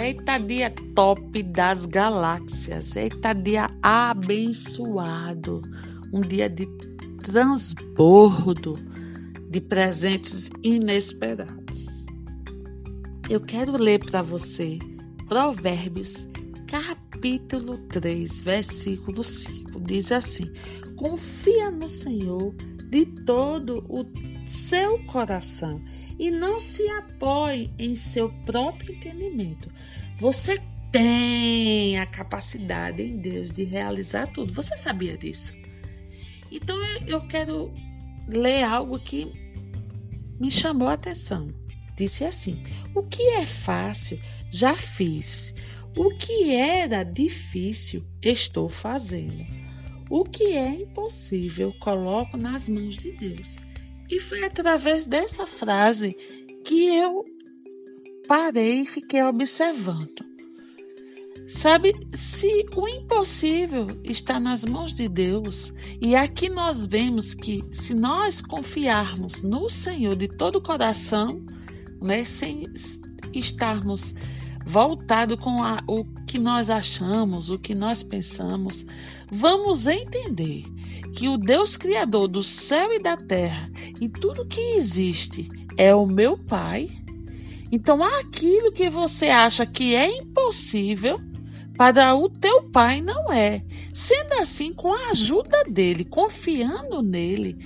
Eita dia top das galáxias. Eita dia abençoado. Um dia de transbordo de presentes inesperados. Eu quero ler para você Provérbios, capítulo 3, versículo 5. Diz assim: Confia no Senhor de todo o seu coração e não se apoie em seu próprio entendimento. Você tem a capacidade em Deus de realizar tudo. Você sabia disso? Então eu quero ler algo que me chamou a atenção. Disse assim: O que é fácil, já fiz. O que era difícil, estou fazendo. O que é impossível, coloco nas mãos de Deus. E foi através dessa frase que eu parei e fiquei observando. Sabe, se o impossível está nas mãos de Deus, e aqui nós vemos que se nós confiarmos no Senhor de todo o coração, né, sem estarmos voltados com a, o que nós achamos, o que nós pensamos, vamos entender que o Deus Criador do céu e da terra e tudo que existe é o meu Pai, então aquilo que você acha que é impossível, para o teu Pai não é. Sendo assim, com a ajuda dele, confiando nele,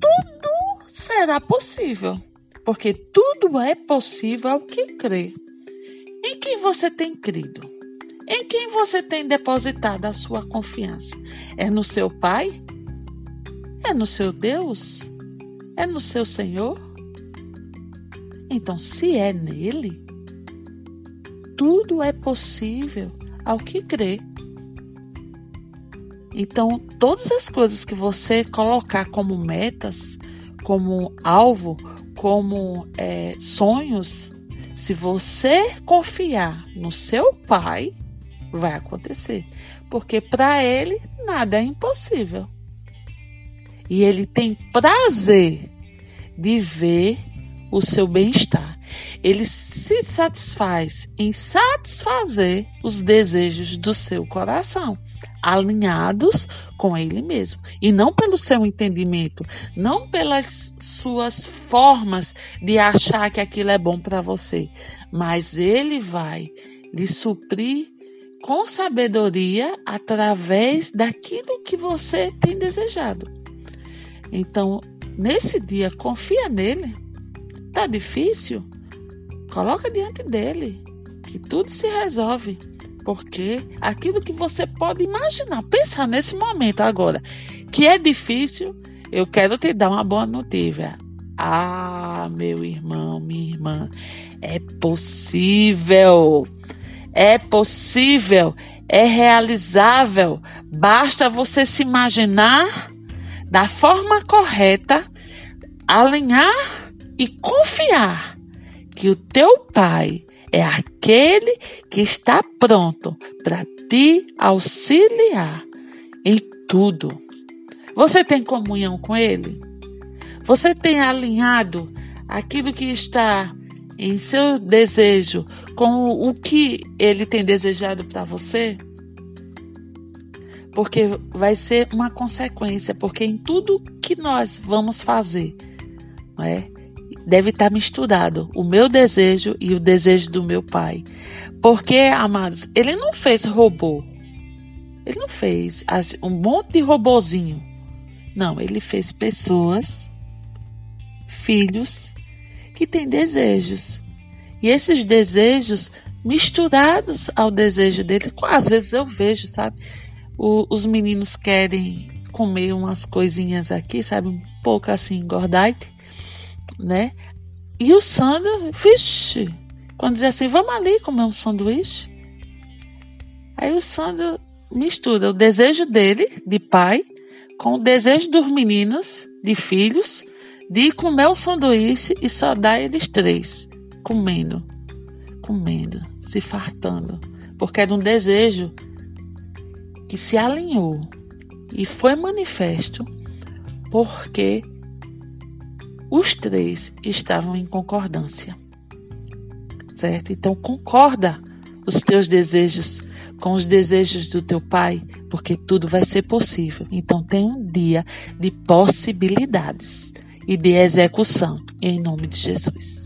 tudo será possível. Porque tudo é possível ao que crê. Em quem você tem crido? Em quem você tem depositado a sua confiança? É no seu Pai? É no seu Deus? É no seu Senhor? Então, se é nele, tudo é possível ao que crê. Então, todas as coisas que você colocar como metas, como alvo, como é, sonhos, se você confiar no seu Pai, vai acontecer. Porque para ele nada é impossível. E ele tem prazer de ver o seu bem-estar. Ele se satisfaz em satisfazer os desejos do seu coração, alinhados com ele mesmo, e não pelo seu entendimento, não pelas suas formas de achar que aquilo é bom para você, mas ele vai lhe suprir com sabedoria através daquilo que você tem desejado. Então, nesse dia, confia nele. Tá difícil? Coloca diante dele, que tudo se resolve. Porque aquilo que você pode imaginar, pensar nesse momento agora, que é difícil, eu quero te dar uma boa notícia. Ah, meu irmão, minha irmã, é possível. É possível, é realizável. Basta você se imaginar da forma correta, alinhar e confiar que o teu Pai é aquele que está pronto para te auxiliar em tudo. Você tem comunhão com Ele? Você tem alinhado aquilo que está em seu desejo com o que ele tem desejado para você? Porque vai ser uma consequência, porque em tudo que nós vamos fazer, não é? Deve estar misturado o meu desejo e o desejo do meu pai. Porque, amados, ele não fez robô. Ele não fez um monte de robozinho. Não, ele fez pessoas, filhos que tem desejos. E esses desejos misturados ao desejo dele, às vezes eu vejo, sabe? O, os meninos querem comer umas coisinhas aqui, sabe? Um pouco assim, engordite, né? E o Sandro, vixe, quando dizia assim: vamos ali comer um sanduíche. Aí o Sandro mistura o desejo dele, de pai, com o desejo dos meninos, de filhos, de comer um sanduíche e só dá eles três, comendo, comendo, se fartando, porque era um desejo que se alinhou e foi manifesto porque os três estavam em concordância. Certo? Então concorda os teus desejos com os desejos do teu pai, porque tudo vai ser possível. Então tem um dia de possibilidades e de execução em nome de Jesus.